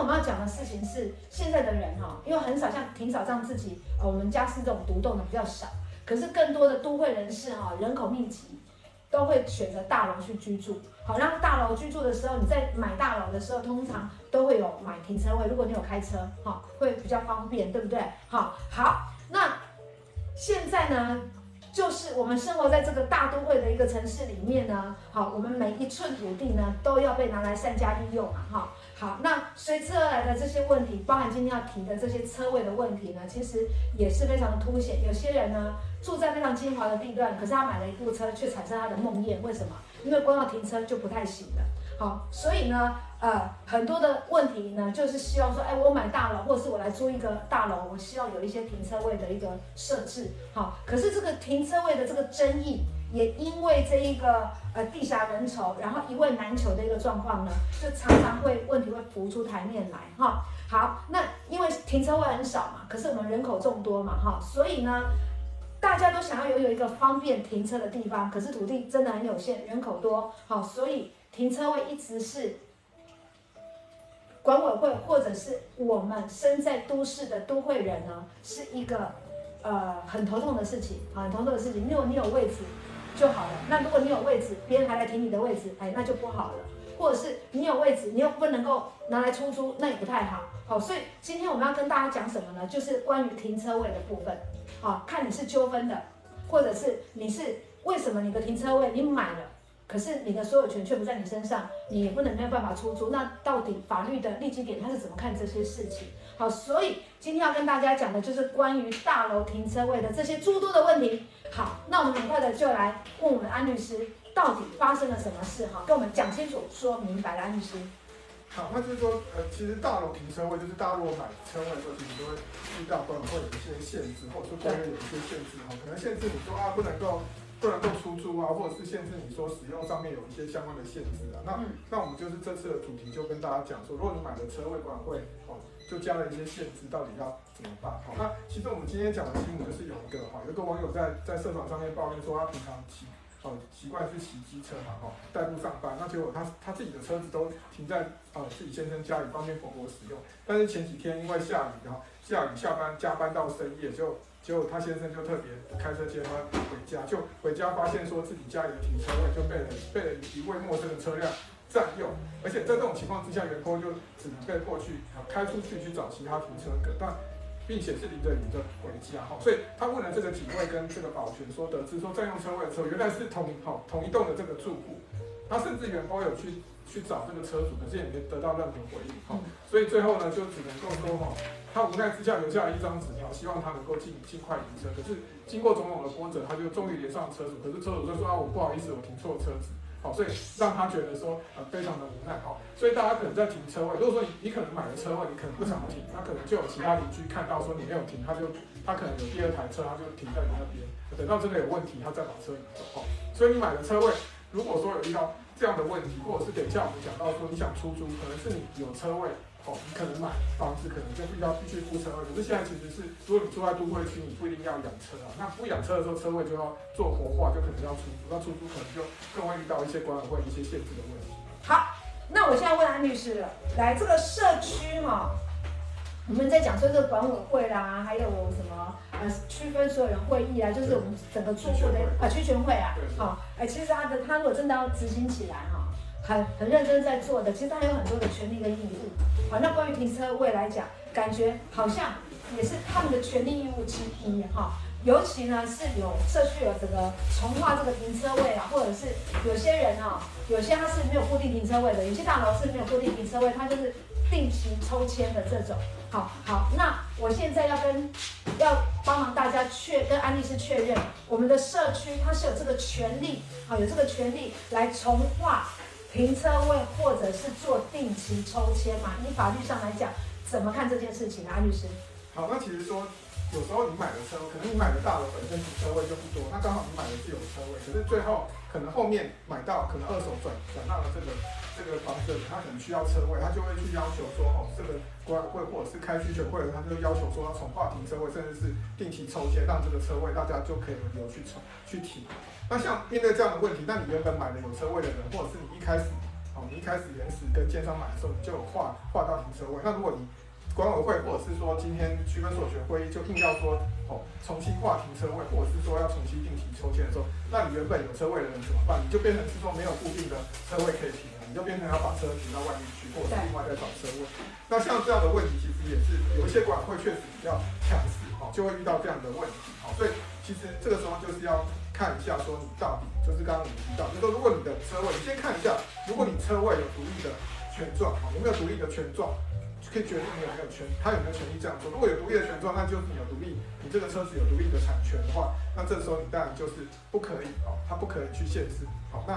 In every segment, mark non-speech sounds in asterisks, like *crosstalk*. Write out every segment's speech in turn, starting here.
我们要讲的事情是，现在的人哈，因为很少像霆嫂这样自己，呃，我们家是这种独栋的比较少，可是更多的都会人士哈，人口密集，都会选择大楼去居住。好，让大楼居住的时候，你在买大楼的时候，通常都会有买停车位。如果你有开车，哈，会比较方便，对不对？好，好，那现在呢？就是我们生活在这个大都会的一个城市里面呢，好，我们每一寸土地呢都要被拿来善加利用啊，哈，好，那随之而来的这些问题，包含今天要提的这些车位的问题呢，其实也是非常的凸显。有些人呢住在非常精华的地段，可是他买了一部车，却产生他的梦魇，为什么？因为光要停车就不太行了。好，所以呢，呃，很多的问题呢，就是希望说，哎，我买大楼，或者是我来租一个大楼，我希望有一些停车位的一个设置。好，可是这个停车位的这个争议，也因为这一个呃地狭人稠，然后一位难求的一个状况呢，就常常会问题会浮出台面来。哈，好，那因为停车位很少嘛，可是我们人口众多嘛，哈，所以呢，大家都想要拥有一个方便停车的地方，可是土地真的很有限，人口多，好，所以。停车位一直是管委会或者是我们身在都市的都会人呢，是一个呃很头痛的事情，很头痛的事情。如果你有位置就好了，那如果你有位置，别人还来停你的位置，哎，那就不好了。或者是你有位置，你又不能够拿来出租，那也不太好。好，所以今天我们要跟大家讲什么呢？就是关于停车位的部分。好，看你是纠纷的，或者是你是为什么你的停车位你买了？可是你的所有权却不在你身上，你也不能没有办法出租。那到底法律的立基点，他是怎么看这些事情？好，所以今天要跟大家讲的就是关于大楼停车位的这些诸多的问题。好，那我们很快的就来问我们安律师，到底发生了什么事？哈，跟我们讲清楚、说明白了，安律师。好，那就是说，呃，其实大楼停车位就是大家如果买车位的时候，其实都会遇到可能会有一些限制，或者说规约有一些限制，哈，可能限制你说啊不能够。不能够出租啊，或者是限制你说使用上面有一些相关的限制啊。那、嗯、那我们就是这次的主题就跟大家讲说，如果你买了车位管会哦，就加了一些限制，到底要怎么办？好，那其实我们今天讲的新闻就是有一个哈，有一个网友在在社团上面抱怨说，他平常骑哦习惯是骑机车嘛哈，代步上班，那结果他他自己的车子都停在呃自己先生家里，方便婆婆使用。但是前几天因为下雨，然后下雨下班加班到深夜就。结果他先生就特别开车接他回家，就回家发现说自己家里的停车位就被人被了一位陌生的车辆占用，而且在这种情况之下，员工就只能被迫去开出去去找其他停车格，但并且是离着离着回家哈，所以他问了这个警卫跟这个保全说，得知说占用车位的时候原来是同好同一栋的这个住户，他甚至员工有去去找这个车主，可是也没得到任何回应哈，所以最后呢就只能够说哈。他无奈之下留下了一张纸条，希望他能够尽尽快停车。可是经过种种的波折，他就终于连上车主。可是车主就说啊，我不好意思，我停错车子。好，所以让他觉得说呃非常的无奈。好，所以大家可能在停车位，如果说你你可能买了车位，你可能不想停，那可能就有其他邻居看到说你没有停，他就他可能有第二台车，他就停在你那边，等到真的有问题，他再把车移走。好，所以你买了车位，如果说有遇到这样的问题，或者是等一下我们讲到说你想出租，可能是你有车位。哦，你可能买房子，可能就必须要必须付车位。可是现在其实是，如果你住在都会区，你不一定要养车啊。那不养车的时候，车位就要做活化，就可能要出租。那出租可能就更会遇到一些管委会一些限制的问题。好，那我现在问安律师了，来这个社区哈，我们在讲说这个管委会啦，还有什么呃区分所有人会议啊，就是我们整个住户的啊区权会啊，好，哎，其实他的他如果真的要执行起来哈。很很认真在做的，其实他有很多的权利跟义务。好，那关于停车位来讲，感觉好像也是他们的权利义务之一哈。尤其呢是有社区有这个重划这个停车位啊，或者是有些人啊，有些他是没有固定停车位的，有些大楼是没有固定停车位，他就是定期抽签的这种。好好，那我现在要跟要帮忙大家确跟安律师确认，我们的社区它是有这个权利啊，有这个权利来重划。停车位或者是做定期抽签嘛？以法律上来讲，怎么看这件事情啊？安律师？好，那其实说有时候你买的车，可能你买的大楼本身停车位就不多，那刚好你买的是有车位，可是最后可能后面买到可能二手转转到了这个这个房子，他可能需要车位，他就会去要求说，哦，这个管委会或者是开需求会，他就要求说要重划停车位，甚至是定期抽签，让这个车位大家就可以轮流去抽去停。那像面对这样的问题，那你原本买的有车位的人，或者是你一开始，哦，你一开始原始跟建商买的时候，你就有划划到停车位。那如果你管委会或者是说今天区分所有权会议就硬要说哦，重新划停车位，或者是说要重新定期抽签的时候，那你原本有车位的人怎么办？你就变成是说没有固定的车位可以停了，你就变成要把车停到外面去，或者另外再找车位。那像这样的问题，其实也是有一些管委会确实比较强势，哈，就会遇到这样的问题，哦，所以其实这个时候就是要看一下说你到底就是刚刚我们提到，就是说如果你的车位，你先看一下，如果你车位有独立的权状，哈，有没有独立的权状？可以决定你有没有权，他有没有权利这样做。如果有独立的权状，那就是你有独立，你这个车子有独立的产权的话，那这时候你当然就是不可以哦，他不可以去限制。好，那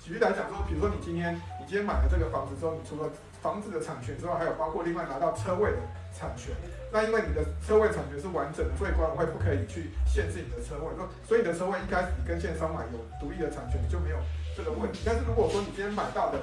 举例来讲说，比如说你今天你今天买了这个房子之后，你除了房子的产权之外，还有包括另外拿到车位的产权。那因为你的车位产权是完整的，所以管委会不可以去限制你的车位。说，所以你的车位一开始你跟建商买有独立的产权，你就没有这个问题。但是如果说你今天买到的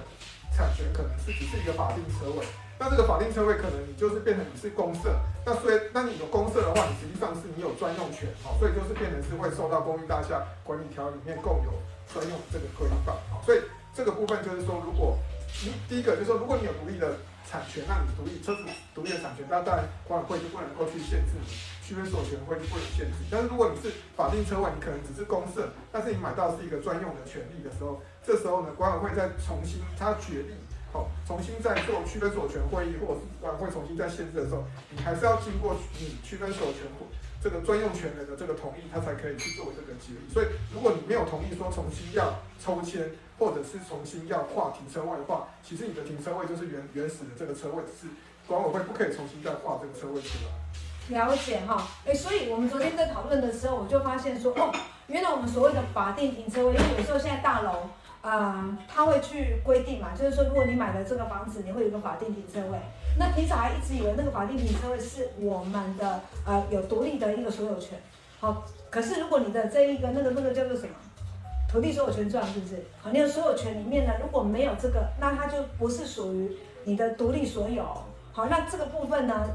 产权可能是只是一个法定车位。那这个法定车位可能你就是变成你是公设，那所以那你有公设的话，你实际上是你有专用权，好，所以就是变成是会受到公寓大厦管理条例里面共有专用这个规范，好，所以这个部分就是说，如果你第一个就是说，如果你有独立的产权，让你独立车主独立的产权，那当然管委会就不能够去限制你，区分所有权会就不能限制。但是如果你是法定车位，你可能只是公设，但是你买到是一个专用的权利的时候，这时候呢，管委会再重新他决定。重新再做区分所有权会议，或者是管委会重新再限制的时候，你还是要经过你区分所有权这个专用权人的这个同意，他才可以去做这个决议。所以，如果你没有同意说重新要抽签，或者是重新要划停车位的话，其实你的停车位就是原原始的这个车位，只是管委会不可以重新再划这个车位出来。了解哈，哎，所以我们昨天在讨论的时候，我就发现说，哦，原来我们所谓的法定停车位，因为有时候现在大楼。嗯，他会去规定嘛，就是说，如果你买了这个房子，你会有个法定停车位。那平常还一直以为那个法定停车位是我们的呃有独立的一个所有权。好，可是如果你的这一个那个那个叫做什么土地所有权状，是不是？好，你的所有权里面呢，如果没有这个，那它就不是属于你的独立所有。好，那这个部分呢？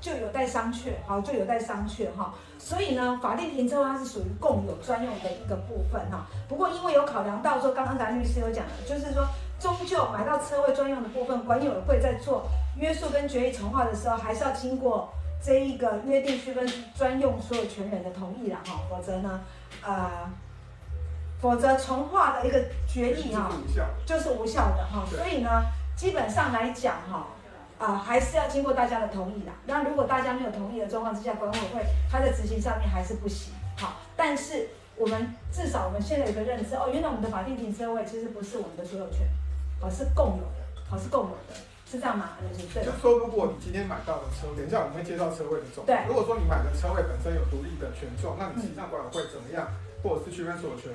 就有待商榷，好，就有待商榷哈。所以呢，法定停车位它是属于共有专用的一个部分哈。不过因为有考量到说，刚刚咱律师有讲的，就是说，终究买到车位专用的部分，管委会在做约束跟决议重划的时候，还是要经过这一个约定区分专用所有权人的同意了哈，否则呢，呃，否则重化的一个决议哈，就是无效的哈。所以呢，基本上来讲哈。啊、呃，还是要经过大家的同意的。那如果大家没有同意的状况之下，管委会它在执行上面还是不行。好，但是我们至少我们现在有一个认知哦，原来我们的法定停车位其实不是我们的所有权，而是共有的，好，是共有的，是这样吗？就是对。就说，如果你今天买到的车，等一下我们会介绍车位的种类。对。如果说你买的车位本身有独立的权重，那你实际上管委会怎么样，或者是区分所有权？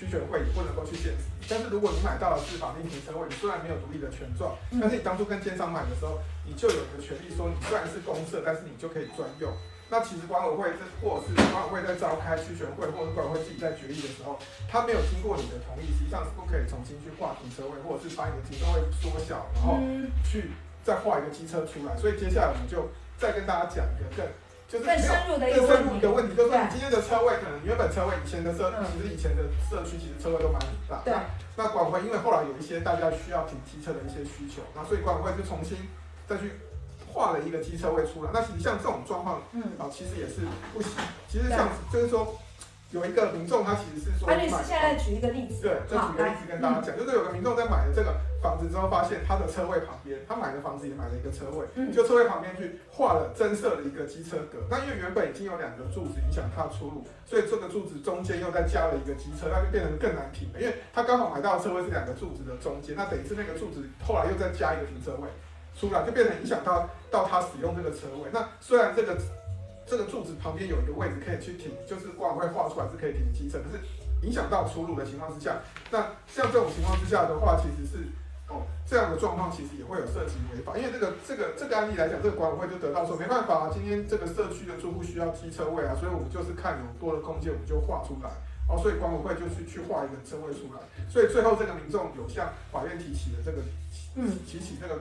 区权会也不能够去限制，但是如果你买到的是法定停车位，你虽然没有独立的权状，但是你当初跟建商买的时候，你就有一个权利说，你虽然是公社，但是你就可以专用。那其实管委会这或者是管委会在召开区权会，或者是管委会自己在决议的时候，他没有经过你的同意，实际上是不可以重新去划停车位，或者是把你的停车位缩小，然后去再划一个机车出来。所以接下来我们就再跟大家讲一个更。就是更深入的一个问题，就是说你今天的车位可能原本车位以前的社，其实以前的社区其实车位都蛮大。对。那管委会因为后来有一些大家需要停机车的一些需求，那所以管委会就重新再去画了一个机车位出来。那其实像这种状况，嗯，啊，其实也是不行。其实像就是说。有一个民众，他其实是说，安律师现在举一个例子，对，就举个例子跟大家讲，就是有个民众在买了这个房子之后，发现他的车位旁边，他买的房子也买了一个车位，就车位旁边去画了增设了一个机车格。那因为原本已经有两个柱子影响他出入，所以这个柱子中间又再加了一个机车，那就变得更难停了。因为他刚好买到的车位是两个柱子的中间，那等于是那个柱子后来又再加一个停车位出来，就变成影响到到他使用这个车位。那虽然这个。这个柱子旁边有一个位置可以去停，就是管委会画出来是可以停机车，可是影响到出路的情况之下，那像这种情况之下的话，其实是哦这样的状况其实也会有涉及违法，因为这个这个这个案例来讲，这个管委会就得到说没办法啊，今天这个社区的住户需要机车位啊，所以我们就是看有多的空间，我们就画出来哦，所以管委会就是去画一个车位出来，所以最后这个民众有向法院提起的这个嗯提起这个。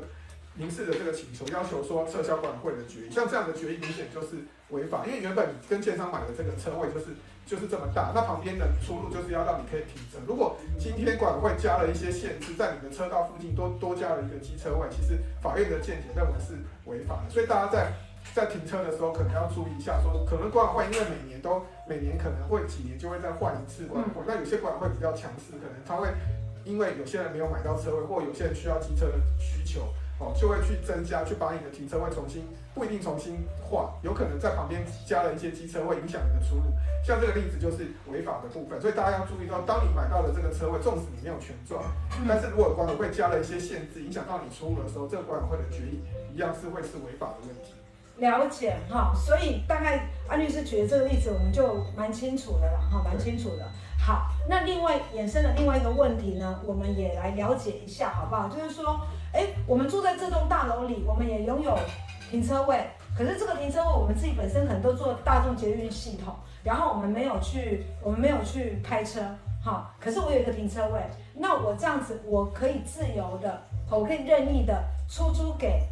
民事的这个请求，要求说撤销管委会的决议，像这样的决议明显就是违法，因为原本你跟建商买的这个车位就是就是这么大，那旁边的出路就是要让你可以停车。如果今天管委会加了一些限制，在你的车道附近多多加了一个机车位，其实法院的见解认为是违法的。所以大家在在停车的时候，可能要注意一下说，说可能管委会因为每年都每年可能会几年就会再换一次管委会，那有些管委会比较强势，可能他会因为有些人没有买到车位，或有些人需要机车的需求。哦，就会去增加，去把你的停车位重新，不一定重新划，有可能在旁边加了一些机车位，影响你的出入。像这个例子就是违法的部分，所以大家要注意到，当你买到了这个车位，纵使你没有权状，但是如果管委会加了一些限制，影响到你出入的时候，这个管委会的决议一样是会是违法的问题。了解哈，所以大概安律师举的这个例子，我们就蛮清楚的了哈，蛮清楚的。好，那另外衍生的另外一个问题呢，我们也来了解一下好不好？就是说。哎，我们住在这栋大楼里，我们也拥有停车位。可是这个停车位，我们自己本身可能都做大众捷运系统，然后我们没有去，我们没有去开车，好。可是我有一个停车位，那我这样子，我可以自由的，我可以任意的出租给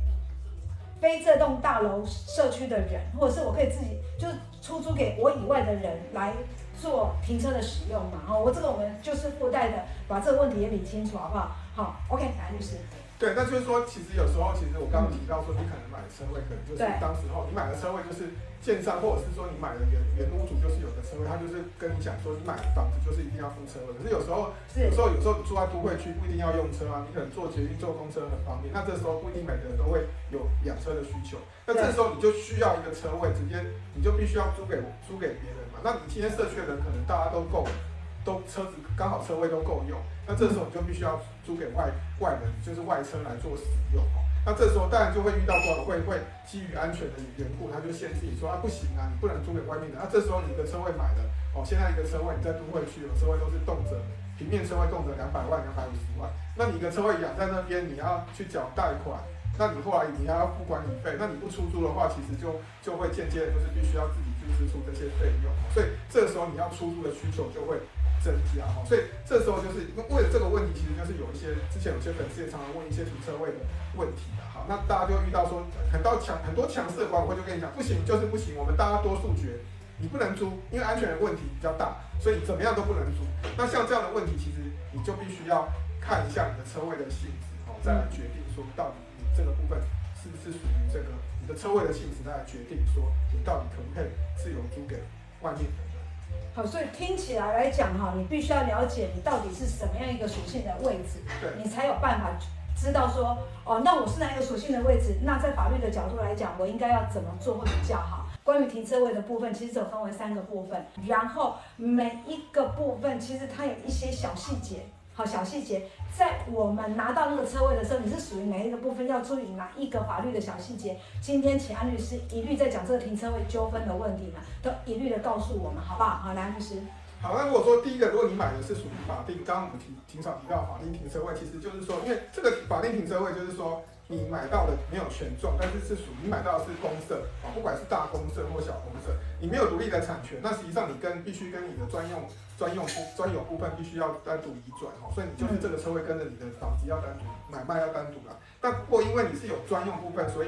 非这栋大楼社区的人，或者是我可以自己就出租给我以外的人来做停车的使用嘛。好，我这个我们就是附带的，把这个问题也理清楚，好不好？好，OK，来律师。对，那就是说，其实有时候，其实我刚刚提到说，你可能买的车位，可能就是当时候你买的车位就是建商，或者是说你买的原原屋主就是有的车位，他就是跟你讲说，你买的房子就是一定要付车位。可是有时候，有时候有时候你住在都会区不一定要用车啊，你可能坐捷运、坐公车很方便。那这时候不一定每个人都会有养车的需求，那这时候你就需要一个车位，直接你就必须要租给租给别人嘛。那你今天社区的人可能大家都够。都车子刚好车位都够用，那这时候你就必须要租给外外人，就是外车来做使用哦。那这时候当然就会遇到管会会基于安全的缘故，他就限制你说啊不行啊，你不能租给外面的。那这时候你的车位买了哦，现在一个车位你在都会区有车位都是动辄平面车位动辄两百万、两百五十万，那你一个车位养在那边，你要去缴贷款，那你后来你要付管理费，那你不出租的话，其实就就会间接的就是必须要自己去支出这些费用，所以这个时候你要出租的需求就会。增加哈，所以这时候就是为了这个问题，其实就是有一些之前有些粉丝也常常问一些停车位的问题的哈，那大家就遇到说很多强很多强势的管委会就跟你讲不行就是不行，我们大家多数决，你不能租，因为安全的问题比较大，所以怎么样都不能租。那像这样的问题，其实你就必须要看一下你的车位的性质哦，再来决定说到底你这个部分是不是属于这个你的车位的性质，再来决定说你到底可不可以自由租给外面的。好，所以听起来来讲哈，你必须要了解你到底是什么样一个属性的位置，你才有办法知道说，哦，那我是哪一个属性的位置？那在法律的角度来讲，我应该要怎么做会比较好？关于停车位的部分，其实只有分为三个部分，然后每一个部分其实它有一些小细节。好，小细节，在我们拿到那个车位的时候，你是属于哪一个部分？要注意哪一个法律的小细节？今天请安律师一律在讲这个停车位纠纷的问题呢，都一律的告诉我们，好不好？好，来，律师。好，那如果说第一个，如果你买的是属于法定，刚刚我们提停少提到法定停车位，其实就是说，因为这个法定停车位就是说。你买到的没有权状，但是是属于你买到的是公设啊，不管是大公设或小公设，你没有独立的产权，那实际上你跟必须跟你的专用专用部专有部分必须要单独移转哦，所以你就是这个车位跟着你的房子要单独买卖要单独啦。但不过因为你是有专用部分，所以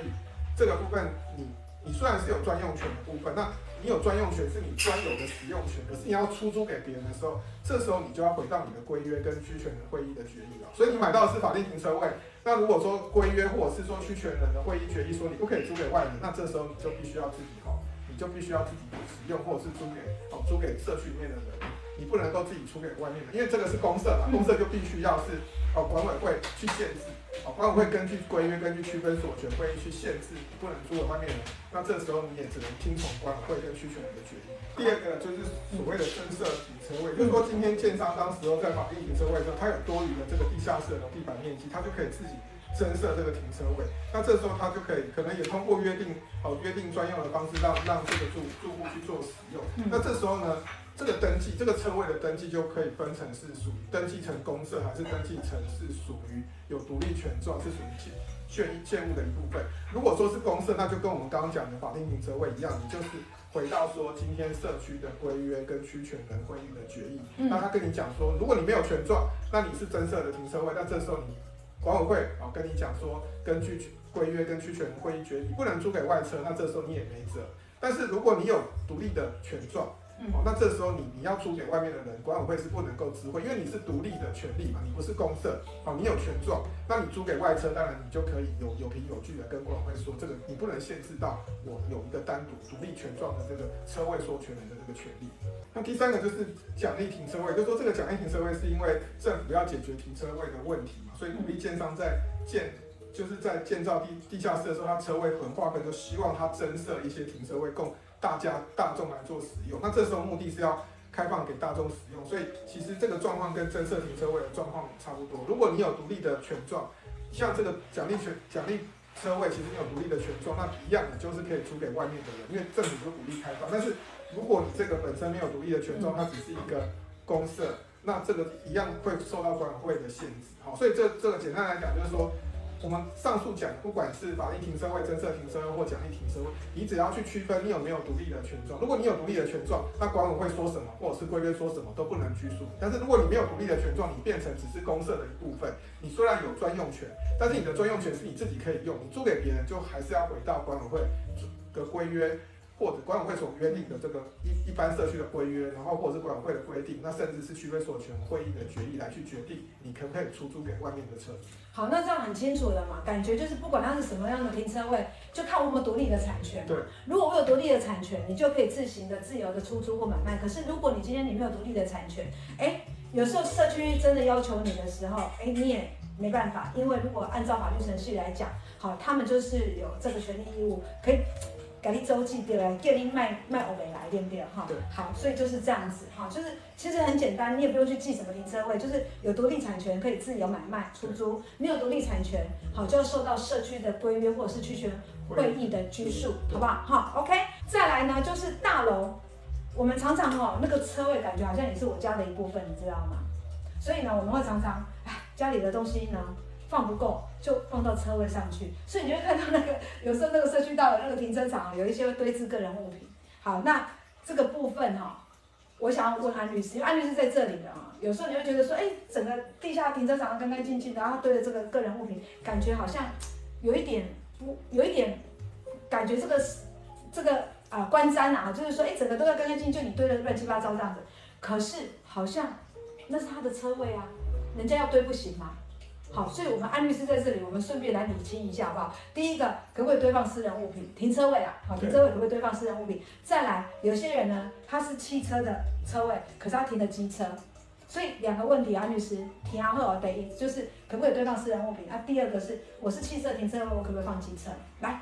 这个部分你你虽然是有专用权的部分，那你有专用权是你专有的使用权，可是你要出租给别人的时候，这时候你就要回到你的规约跟区权人会议的决议了。所以你买到的是法定停车位。那如果说规约或者是说区权人的会议决议说你不可以租给外人，那这时候你就必须要自己哈，你就必须要自己使用或者是租给哦租给社区里面的人，你不能够自己出给外面的，因为这个是公社嘛，公社就必须要是哦管委会去限制，哦管委会根据规约根据区分所权会议去限制你不能租给外面人，那这时候你也只能听从管委会跟区权人的决议。第二个就是所谓的增设停车位，就是说今天建商当时候在法定停车位的时候，他有多余的这个地下室的地板面积，他就可以自己增设这个停车位。那这时候他就可以可能也通过约定哦约定专用的方式让让这个住住户去做使用。那这时候呢，这个登记这个车位的登记就可以分成是属于登记成公设，还是登记成是属于有独立权状，是属于建建建物的一部分。如果说是公社，那就跟我们刚刚讲的法定停车位一样，你就是。回到说今天社区的规约跟区权人会议的决议，嗯、那他跟你讲说，如果你没有权状，那你是增设的停车位，那这时候你管委会啊跟你讲说，根据规约跟区权会议决议，你不能租给外车，那这时候你也没辙。但是如果你有独立的权状，嗯、哦，那这时候你你要租给外面的人，管委会是不能够知会，因为你是独立的权利嘛，你不是公社，哦，你有权状，那你租给外车，当然你就可以有有凭有据的跟管委会说，这个你不能限制到我有一个单独独立权状的这个车位所有权人的这个权利。那第三个就是奖励停车位，就说这个奖励停车位是因为政府要解决停车位的问题嘛，所以鼓励建商在建就是在建造地地下室的时候，它车位横划分，就希望它增设一些停车位供。大家大众来做使用，那这时候目的是要开放给大众使用，所以其实这个状况跟增设停车位的状况差不多。如果你有独立的权状，像这个奖励权奖励车位，其实你有独立的权状，那一样你就是可以租给外面的人，因为政府就鼓励开放。但是如果你这个本身没有独立的权状，它只是一个公设，那这个一样会受到管委会的限制。好，所以这这个简单来讲就是说。我们上述讲，不管是法定停车位、增设停车位或奖励停车位，你只要去区分你有没有独立的权状。如果你有独立的权状，那管委会说什么或者是规约说什么都不能拘束。但是如果你没有独立的权状，你变成只是公社的一部分，你虽然有专用权，但是你的专用权是你自己可以用，你租给别人就还是要回到管委会的规约。或者管委会所约定的这个一一般社区的规约，然后或者是管委会的规定，那甚至是区分所有权会议的决议来去决定你可不可以出租给外面的车子。好，那这样很清楚了嘛？感觉就是不管它是什么样的停车位，就看我有没有独立的产权。对，如果我有独立的产权，你就可以自行的自由的出租或买卖。可是如果你今天你没有独立的产权，哎，有时候社区真的要求你的时候，哎，你也没办法，因为如果按照法律程序来讲，好，他们就是有这个权利义务可以。给你周记对不对？给你卖卖欧美来对不对？哈，好，所以就是这样子哈，就是其实很简单，你也不用去记什么停车位，就是有独立产权可以自由买卖出租，没有独立产权，好就要受到社区的规约或者是区权会议的拘束，好不好？哈，OK，再来呢就是大楼，我们常常哈那个车位感觉好像也是我家的一部分，你知道吗？所以呢我们会常常哎家里的东西呢。放不够就放到车位上去，所以你会看到那个 *laughs* 有时候那个社区道的那个停车场有一些会堆置个人物品。好，那这个部分哈，我想要问安律师，因为安律师在这里的啊，有时候你会觉得说，哎，整个地下停车场干干净净的，然后堆的这个个人物品，感觉好像有一点不，有一点感觉这个是这个啊观瞻啊，就是说，哎，整个都要干干净净，就你堆的乱七八糟这样子。可是好像那是他的车位啊，人家要堆不行吗？好，所以我们安律师在这里，我们顺便来理清一下，好不好？第一个，可不可以堆放私人物品？停车位啊，好，停车位可不可以堆放私人物品？再来，有些人呢，他是汽车的车位，可是他停的机车，所以两个问题，安律师提然后得一就是可不可以堆放私人物品？啊，第二个是我是汽车停车位，我可不可以放机车？来。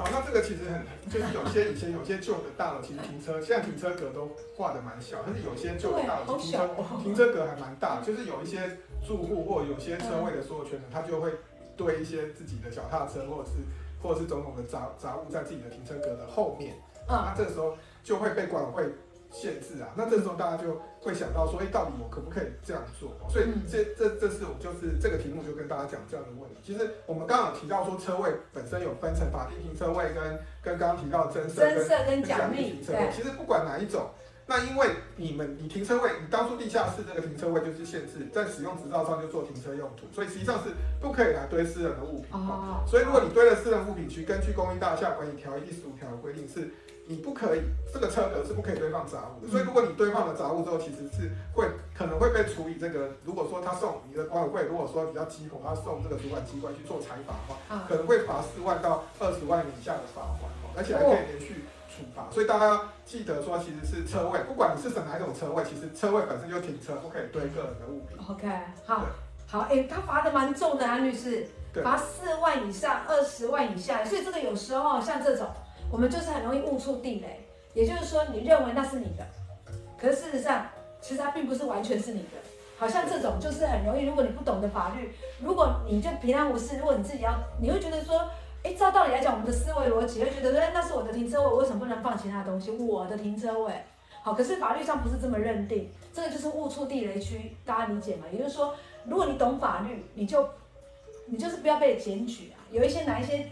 好，那这个其实很，就是有些以前有些旧的大楼，其实停车现在停车格都画的蛮小，但是有些旧的大楼停车停车格还蛮大，就是有一些住户或有些车位的所有权人，他就会堆一些自己的脚踏车或者是或者是种种的杂杂物在自己的停车格的后面，那这时候就会被管委会。限制啊，那这时候大家就会想到说，哎，到底我可不可以这样做？所以这这这是我就是这个题目就跟大家讲这样的问题。其实我们刚刚有提到说，车位本身有分成法定停车位跟跟刚刚提到的增设跟奖励停车位。其实不管哪一种，那因为你们你停车位，你当初地下室这个停车位就是限制在使用执照上就做停车用途，所以实际上是不可以来堆私人的物品。哦。所以如果你堆了私人物品，去根据公益大厦管理条例第十五条的规定是。你不可以，这个车格是不可以堆放杂物的。所以，如果你堆放了杂物之后，其实是会可能会被处理。这个，如果说他送你的管委会，如果说比较急火，他送这个主管机关去做裁罚的话，可能会罚四万到二十万以下的罚款，而且还可以连续处罚。所以大家要记得说，其实是车位，不管你是选哪一种车位，其实车位本身就停车，不可以堆个人的物品。OK，好，好，哎，他罚的蛮重的啊，律师，罚四万以上二十万以下，所以这个有时候像这种。我们就是很容易误触地雷，也就是说，你认为那是你的，可是事实上，其实它并不是完全是你的。好像这种就是很容易，如果你不懂得法律，如果你就平安无事，如果你自己要，你会觉得说，哎，照道理来讲，我们的思维逻辑会觉得说，哎，那是我的停车位，我为什么不能放其他东西？我的停车位，好，可是法律上不是这么认定，这个就是误触地雷区，大家理解吗？也就是说，如果你懂法律，你就，你就是不要被检举啊。有一些哪一些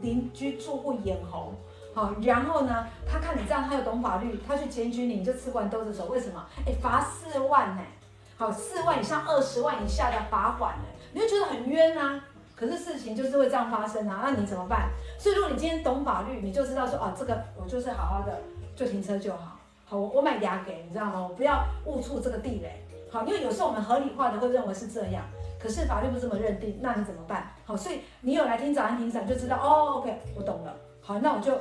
邻居住户眼红。好，然后呢，他看你这样，他又懂法律，他去检举你，你就吃不完兜着走。为什么？哎，罚四万呢？好，四万以上二十万以下的罚款呢？你会觉得很冤啊。可是事情就是会这样发生啊，那你怎么办？所以如果你今天懂法律，你就知道说啊，这个我就是好好的就停车就好。好，我我买牙给你知道吗？我不要误触这个地雷。好，因为有时候我们合理化的会认为是这样，可是法律不这么认定，那你怎么办？好，所以你有来听早安庭长就知道哦，OK，我懂了。好，那我就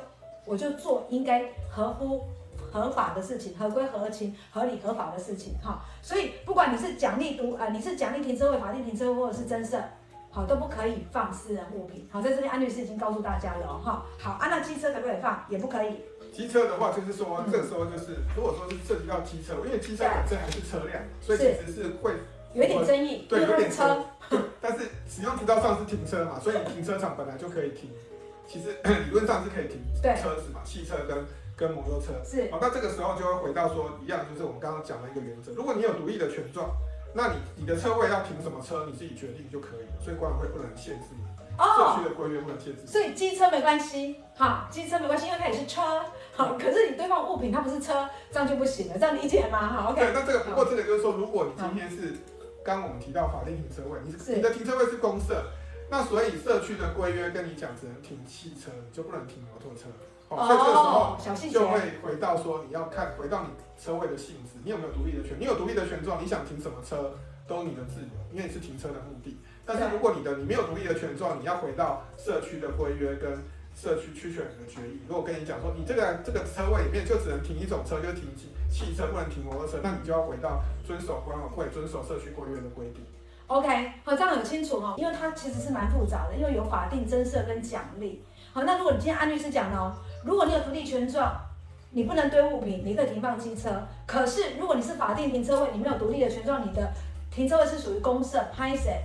我就做应该合乎合法的事情，合规合情、合理合法的事情。哈，所以不管你是奖励独啊，你是奖励停车位、法定停车位或者是增设，好，都不可以放私人物品。好，在这边安律师已经告诉大家了哈。好，啊，那机车可不可以放？也不可以。机车的话，就是说，这个时候就是，如果说是涉及到机车，因为机车本身还是车辆，所以其实是会有一点争议，对，有点车。但是使用执照上是停车嘛，所以停车场本来就可以停。其实 *coughs* 理论上是可以停车子嘛，汽车跟跟摩托车。是。好，那这个时候就会回到说一样，就是我们刚刚讲的一个原则。如果你有独立的权状，那你你的车位要停什么车，你自己决定就可以了，所以管委会不能限制你。社区的规约不能限制。所以机车没关系，哈，机车没关系，因为它也是车。好，可是你堆放物品，它不是车，这样就不行了，这样理解吗？好，OK。对，那这个不过这个就是说，如果你今天是刚刚我们提到法定停车位，你是你的停车位是公设，那所以社区的规约跟你讲只能停汽车，就不能停摩托车。哦，所以这个时候就会回到说你要看回到你车位的性质，你有没有独立的权？你有独立的权状，你想停什么车都你的自由，因为你是停车的目的。但是如果你的你没有独立的权状，你要回到社区的规约跟社区区权人的决议。如果跟你讲说，你这个这个车位里面就只能停一种车，就停汽汽车，不能停摩托车，那你就要回到遵守管委会、遵守社区规约的规定。OK，好，这样很清楚哈，因为它其实是蛮复杂的，因为有法定增设跟奖励。好，那如果你今天安律师讲的哦，如果你有独立权状，你不能堆物品，你可以停放机车。可是如果你是法定停车位，你没有独立的权状，你的停车位是属于公设，拍谢。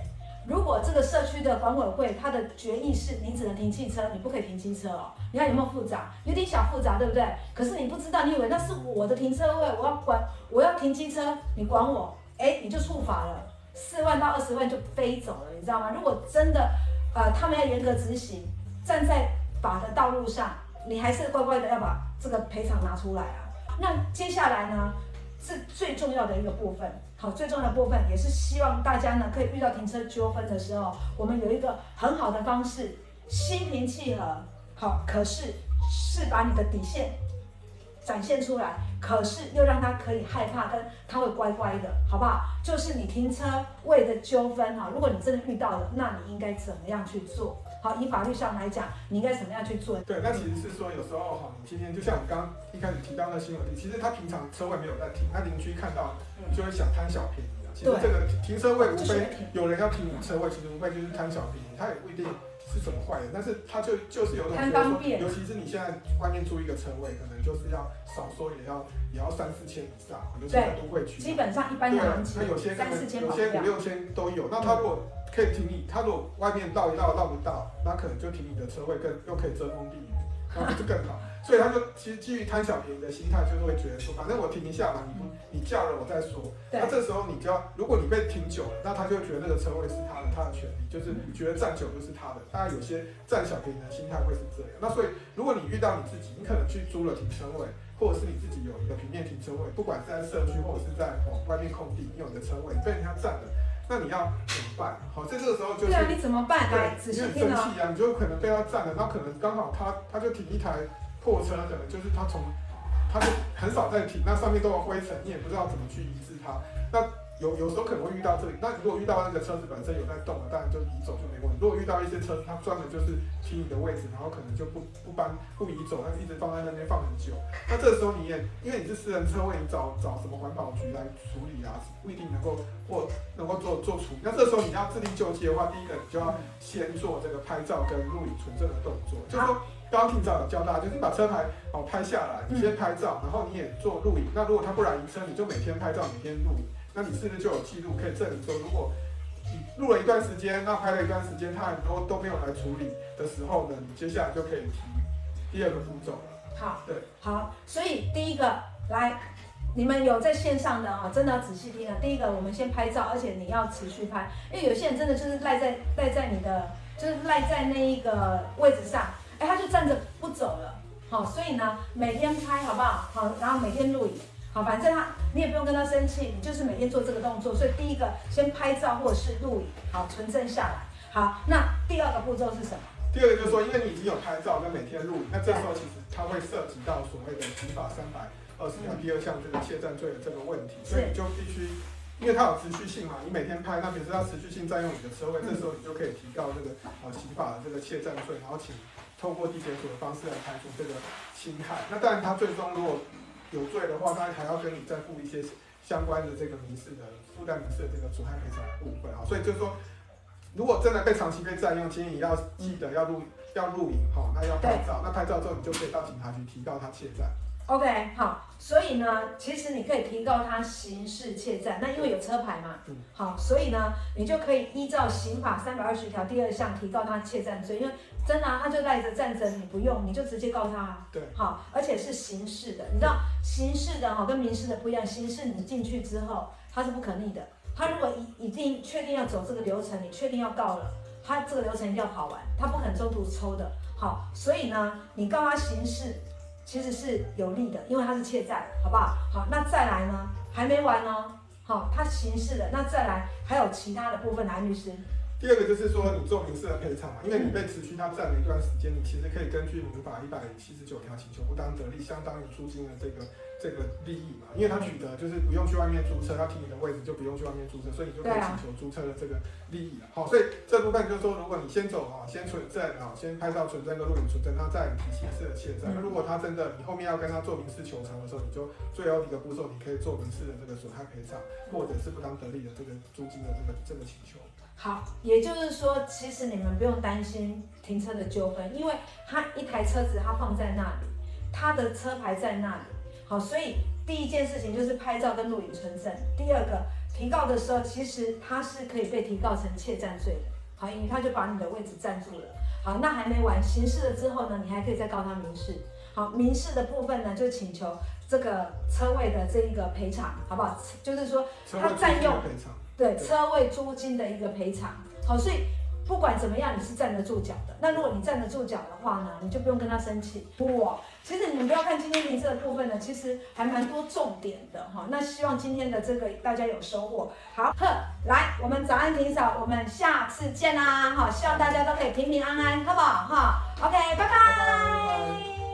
如果这个社区的管委会它的决议是你只能停汽车，你不可以停机车哦。你看有没有复杂？有点小复杂，对不对？可是你不知道，你以为那是我的停车位，我要管，我要停机车，你管我？哎，你就触法了，四万到二十万就飞走了，你知道吗？如果真的，呃，他们要严格执行，站在法的道路上，你还是乖乖的要把这个赔偿拿出来啊。那接下来呢，是最重要的一个部分。好，最重要的部分也是希望大家呢，可以遇到停车纠纷的时候，我们有一个很好的方式，心平气和。好，可是是把你的底线展现出来，可是又让他可以害怕，跟他会乖乖的，好不好？就是你停车位的纠纷哈，如果你真的遇到了，那你应该怎么样去做？好，以法律上来讲，你应该怎么样去做？对，那其实是说有时候哈，你今天就像我们刚刚一开始提到那新闻里，其实他平常车位没有在停，他邻居看到。就会想贪小便宜啊！其实这个停车位无非有人要停你车位，其实无非就是贪小便宜，他也不一定是什么坏人，但是他就就是有种觉得说，尤其是你现在外面租一个车位，可能就是要少说也要也要三四千以上，尤其在都会区，基本上一般的行情，他有些三四千，有些五六千都有。那他如果可以停你，他如果外面绕一绕绕不到，那可能就停你的车位，更又可以遮风避雨，那不是更好？所以他就其实基于贪小便宜的心态，就是会觉得说，反正我停一下嘛，你不你叫了我再说。那这时候你就要，如果你被停久了，那他就觉得那个车位是他的，他的权利，就是觉得占久就是他的。大家有些占小便宜的心态会是这样。那所以如果你遇到你自己，你可能去租了停车位，或者是你自己有一个平面停车位，不管是在社区或者是在外面空地，你有一个车位你被人家占了，那你要怎么办？好，在这个时候就是，对啊，你怎么办？对，你很生气啊，你就可能被他占了，那可能刚好他他就停一台。货车可能就是他从，他就很少在停，那上面都有灰尘，你也不知道怎么去移置它。那有有时候可能会遇到这里，那如果遇到那个车子本身有在动的，当然就移走就没问题。如果遇到一些车子，它专门就是停你的位置，然后可能就不不搬不移走，但是一直放在那边放很久。那这时候你也因为你是私人车位，你找找什么环保局来处理啊，不一定能够或能够做做处理。那这时候你要自力救济的话，第一个你就要先做这个拍照跟录影存证的动作，就是说。刚刚庭长有教大家，就是你把车牌哦拍下来，你先拍照，然后你也做录影。那如果他不来移车，你就每天拍照，每天录影。那你是不是就有记录可以证明说，如果你录了一段时间，那拍了一段时间，他很多都没有来处理的时候呢，你接下来就可以提第二个步骤了。好，对，好，所以第一个来，你们有在线上的啊，真的要仔细听啊。第一个，我们先拍照，而且你要持续拍，因为有些人真的就是赖在赖在你的，就是赖在那一个位置上。哎，他就站着不走了，好，所以呢，每天拍好不好？好，然后每天录影，好，反正他你也不用跟他生气，你就是每天做这个动作。所以第一个先拍照或者是录影，好，存证下来。好，那第二个步骤是什么？第二个就是说，因为你已经有拍照跟每天录影，那这时候其实它会涉及到所谓的刑法三百二十条第二项这个窃占罪的这个问题，所以你就必须，因为它有持续性嘛，你每天拍，那比如说它持续性占用你的车位，嗯、这时候你就可以提告这个呃刑法的这个窃占罪，然后请透过地检署的方式来排除这个侵害。那当然，他最终如果有罪的话，他还要跟你再付一些相关的这个民事的附带民事的这个损害赔偿的部分啊。所以就是说，如果真的被长期被占用，请你要记得要录要录影哈，那要拍照，那拍照之后你就可以到警察局提告他窃占。OK，好，所以呢，其实你可以提告他刑事窃占，那因为有车牌嘛，嗯，好，所以呢，你就可以依照刑法三百二十条第二项提告他窃占罪，因为真的啊，他就赖着战争，你不用，你就直接告他啊，对，好，而且是刑事的，你知道刑事的哈跟民事的不一样，刑事你进去之后他是不可逆的，他如果已已经确定要走这个流程，你确定要告了，他这个流程一定要跑完，他不可能中途抽的，好，所以呢，你告他刑事。其实是有利的，因为它是欠债，好不好？好，那再来呢？还没完哦。好，它刑事的，那再来还有其他的部分，来律师。第二个就是说，你做民事的赔偿嘛，因为你被持续他占了一段时间，你其实可以根据民法一百七十九条请求不当得利，相当于租金的这个这个利益嘛。因为他取得就是不用去外面租车，他停你的位置就不用去外面租车，所以你就可以请求租车的这个利益了。好，所以这部分就是说，如果你先走啊，先存证啊，先拍照存证跟录影存证，他再提刑事的窃占。那如果他真的你后面要跟他做民事求偿的时候，你就最后一个步骤，你可以做民事的这个损害赔偿，或者是不当得利的这个租金的这个这个请求。好，也就是说，其实你们不用担心停车的纠纷，因为他一台车子他放在那里，他的车牌在那里。好，所以第一件事情就是拍照跟录影存证。第二个，提告的时候，其实他是可以被提告成窃占罪的。好，因为他就把你的位置占住了。好，那还没完，刑事了之后呢，你还可以再告他民事。好，民事的部分呢，就请求这个车位的这一个赔偿，好不好？就是说他占用。对车位租金的一个赔偿，好，所以不管怎么样，你是站得住脚的。那如果你站得住脚的话呢，你就不用跟他生气。哇，其实你们不要看今天评测的部分呢，其实还蛮多重点的哈。那希望今天的这个大家有收获。好，呵，来，我们早安庭嫂，我们下次见啦，哈，希望大家都可以平平安安，好不好？哈，OK，拜拜。拜拜拜拜。